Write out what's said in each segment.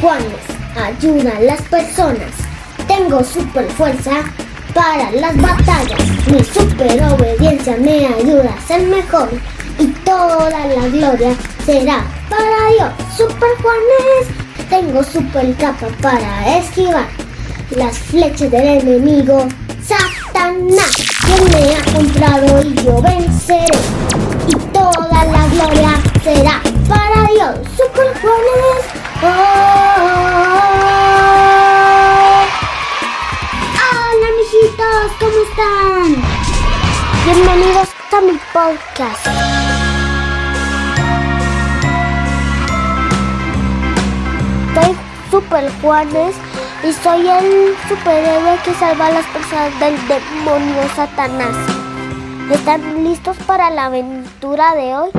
Juanes ayuda a las personas. Tengo super fuerza para las batallas. Mi super obediencia me ayuda a ser mejor. Y toda la gloria será para Dios. Super Juanes. Tengo super capa para esquivar las flechas del enemigo. Satanás, quien me ha comprado y yo venceré. Y toda la gloria será para Dios. Super Juanes. Hola, mijitos, ¿cómo están? Bienvenidos a mi podcast. Soy Super Juanes y soy el superhéroe que salva a las personas del demonio Satanás. ¿Están listos para la aventura de hoy?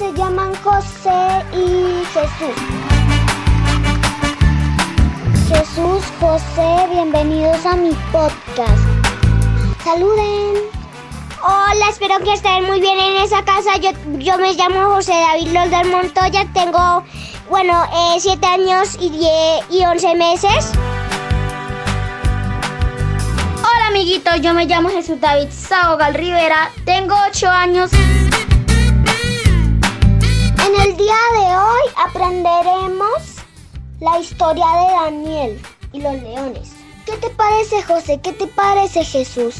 Se llaman José y Jesús. Jesús, José, bienvenidos a mi podcast. Saluden. Hola, espero que estén muy bien en esa casa. Yo, yo me llamo José David Lolder Montoya. Tengo, bueno, 7 años y, 10 y 11 meses. Hola amiguitos, yo me llamo Jesús David Saogal Rivera, tengo 8 años. En el día de hoy aprenderemos la historia de Daniel y los leones. ¿Qué te parece, José? ¿Qué te parece, Jesús?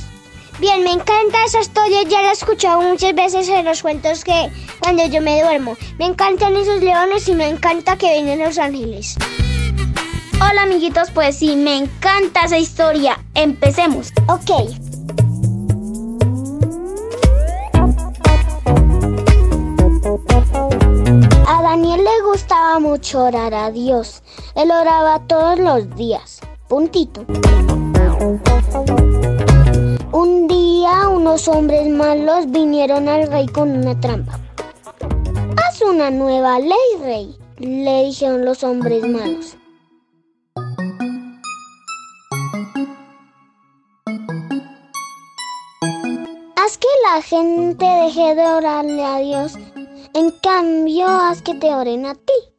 Bien, me encanta esa historia. Ya la he escuchado muchas veces en los cuentos que cuando yo me duermo. Me encantan esos leones y me encanta que vienen los ángeles. Hola amiguitos, pues sí, me encanta esa historia. Empecemos. Ok. Mucho orar a Dios. Él oraba todos los días. Puntito. Un día unos hombres malos vinieron al rey con una trampa. Haz una nueva ley, rey, le dijeron los hombres malos. Haz que la gente deje de orarle a Dios. En cambio, haz que te oren a ti.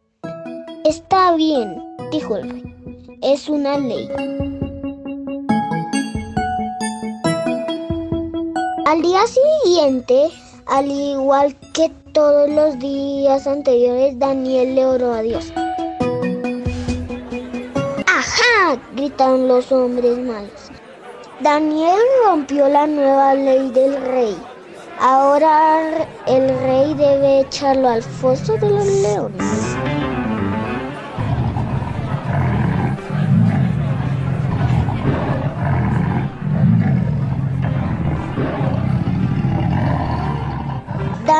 Está bien, dijo el rey. Es una ley. Al día siguiente, al igual que todos los días anteriores, Daniel le oró a Dios. ¡Ajá! gritaron los hombres malos. Daniel rompió la nueva ley del rey. Ahora el rey debe echarlo al foso de los leones.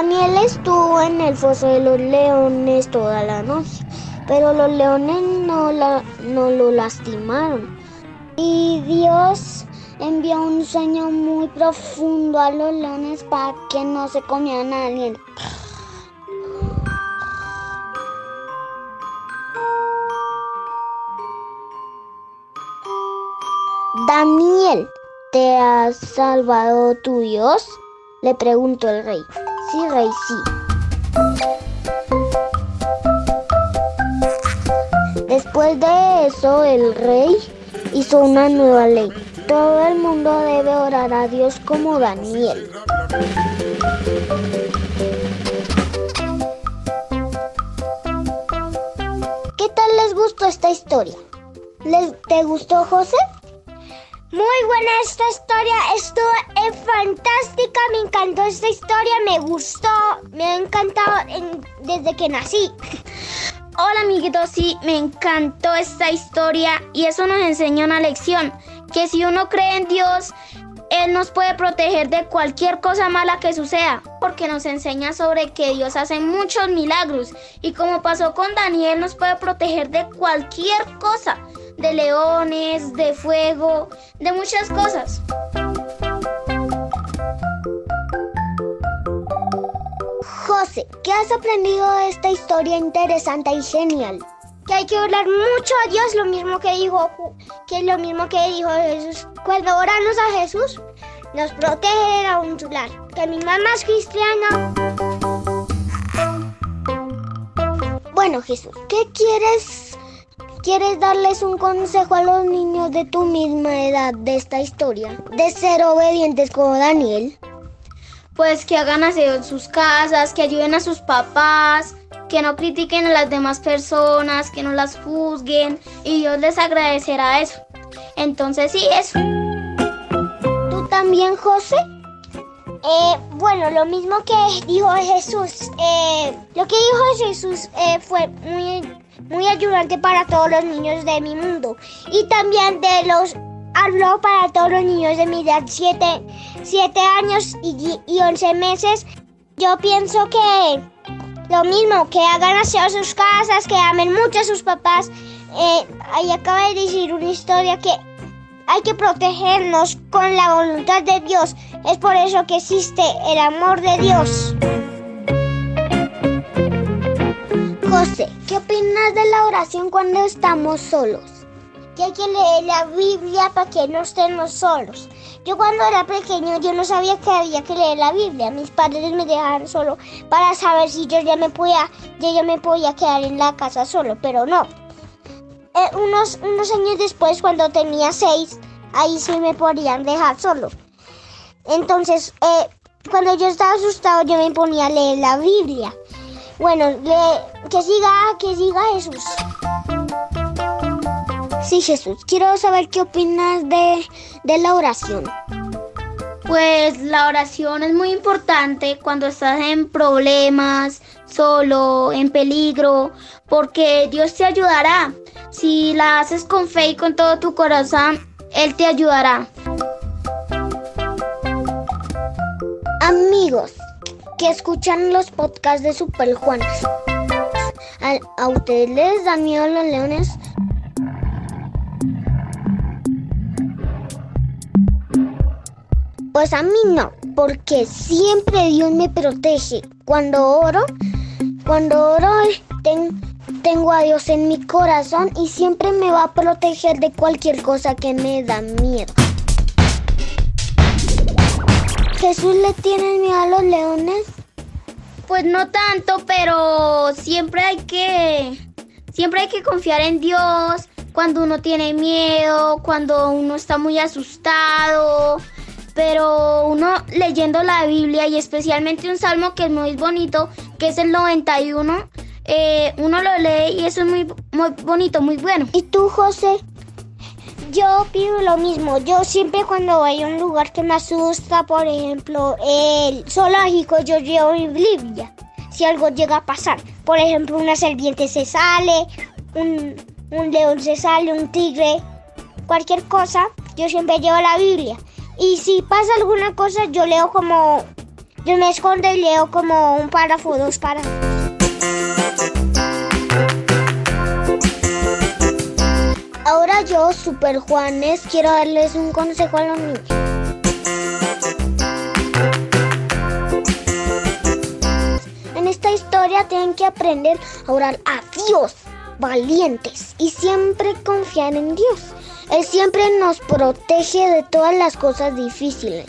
Daniel estuvo en el foso de los leones toda la noche, pero los leones no, la- no lo lastimaron. Y Dios envió un sueño muy profundo a los leones para que no se comieran a Daniel. Daniel, ¿te ha salvado tu Dios? Le preguntó el rey. Después de eso, el rey hizo una nueva ley. Todo el mundo debe orar a Dios como Daniel. ¿Qué tal les gustó esta historia? ¿Les, ¿Te gustó, José? Muy buena esta historia, estuvo eh, fantástica, me encantó esta historia, me gustó, me ha encantado en- desde que nací. Hola amiguitos, sí, me encantó esta historia y eso nos enseña una lección, que si uno cree en Dios, Él nos puede proteger de cualquier cosa mala que suceda, porque nos enseña sobre que Dios hace muchos milagros y como pasó con Daniel, nos puede proteger de cualquier cosa, de leones, de fuego, de muchas cosas. José, ¿qué has aprendido de esta historia interesante y genial? Que hay que orar mucho a Dios, lo mismo que dijo, que lo mismo que dijo Jesús. Cuando oramos a Jesús, nos protege a un chular. Que mi mamá es cristiana. Bueno, Jesús, ¿qué quieres? ¿Quieres darles un consejo a los niños de tu misma edad de esta historia? De ser obedientes como Daniel. Pues que hagan aseo en sus casas, que ayuden a sus papás, que no critiquen a las demás personas, que no las juzguen y Dios les agradecerá eso. Entonces sí, eso. ¿Tú también, José? Eh, bueno, lo mismo que dijo Jesús. Eh, lo que dijo Jesús eh, fue muy, muy ayudante para todos los niños de mi mundo. Y también de los... Habló para todos los niños de mi edad, 7 años y, y 11 meses. Yo pienso que lo mismo, que hagan aseo a sus casas, que amen mucho a sus papás. ahí acaba de decir una historia que hay que protegernos con la voluntad de Dios. Es por eso que existe el amor de Dios. José, ¿qué opinas de la oración cuando estamos solos? Que hay que leer la Biblia para que no estemos solos. Yo cuando era pequeño yo no sabía que había que leer la Biblia. Mis padres me dejaron solo para saber si yo ya me podía, yo ya me podía quedar en la casa solo, pero no. Eh, unos, unos años después, cuando tenía seis, ahí sí me podían dejar solo. Entonces, eh, cuando yo estaba asustado, yo me ponía a leer la Biblia. Bueno, que siga, que siga Jesús. Sí, Jesús, quiero saber qué opinas de, de la oración. Pues la oración es muy importante cuando estás en problemas, solo, en peligro, porque Dios te ayudará. Si la haces con fe y con todo tu corazón, Él te ayudará. Amigos que escuchan los podcasts de Super Juanes, ¿a, ustedes les dan miedo los leones? Pues a mí no, porque siempre Dios me protege. Cuando oro, cuando oro tengo a Dios en mi corazón y siempre me va a proteger de cualquier cosa que me da miedo. ¿Jesús le tiene miedo a los leones? Pues no tanto, pero siempre hay que siempre hay que confiar en Dios cuando uno tiene miedo, cuando uno está muy asustado, pero uno leyendo la Biblia y especialmente un salmo que es muy bonito, que es el 91, eh, uno lo lee y eso es muy, muy bonito, muy bueno. ¿Y tú, José? Yo pido lo mismo. Yo siempre cuando voy a un lugar que me asusta, por ejemplo, el zoológico, yo llevo mi Biblia. Si algo llega a pasar, por ejemplo, una serpiente se sale, un, un león se sale, un tigre, cualquier cosa, yo siempre llevo la Biblia. Y si pasa alguna cosa, yo leo como. Yo me escondo y leo como un párrafo, dos párrafos. Ahora yo, Super Juanes, quiero darles un consejo a los niños. En esta historia tienen que aprender a orar a Dios, valientes y siempre confiar en Dios. Él siempre nos protege de todas las cosas difíciles.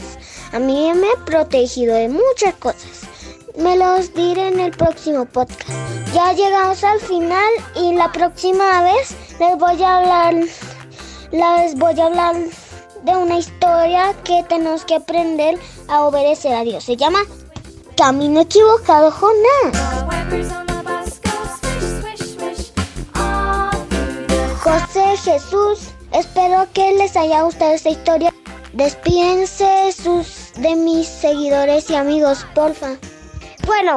A mí me ha protegido de muchas cosas. Me los diré en el próximo podcast. Ya llegamos al final y la próxima vez les voy a hablar les voy a hablar de una historia que tenemos que aprender a obedecer a Dios. Se llama Camino equivocado Jonás. José Jesús Espero que les haya gustado esta historia. Despídense sus de mis seguidores y amigos, porfa. Bueno,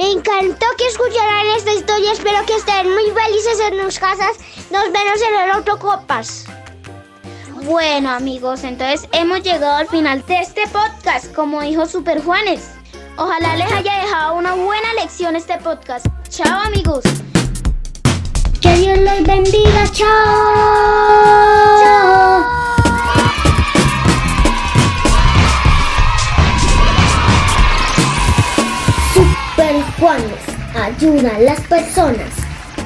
me encantó que escucharan esta historia. Espero que estén muy felices en sus casas. Nos vemos en el otro Copas. Bueno, amigos, entonces hemos llegado al final de este podcast, como dijo Super Juanes. Ojalá les haya dejado una buena lección este podcast. Chao, amigos. Que Dios los bendiga. Chao. Chao. Juanes ayuda a las personas.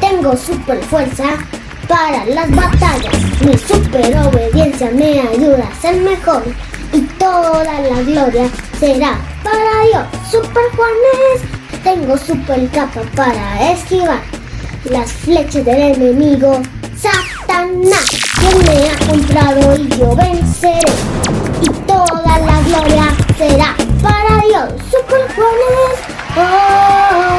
Tengo super fuerza para las batallas. Mi super obediencia me ayuda a ser mejor. Y toda la gloria será para Dios. Super Juanes, tengo super capa para esquivar las flechas del enemigo. Satanás, quien me ha comprado y yo venceré. Y toda la gloria será para Dios. Super Juanes. Oh!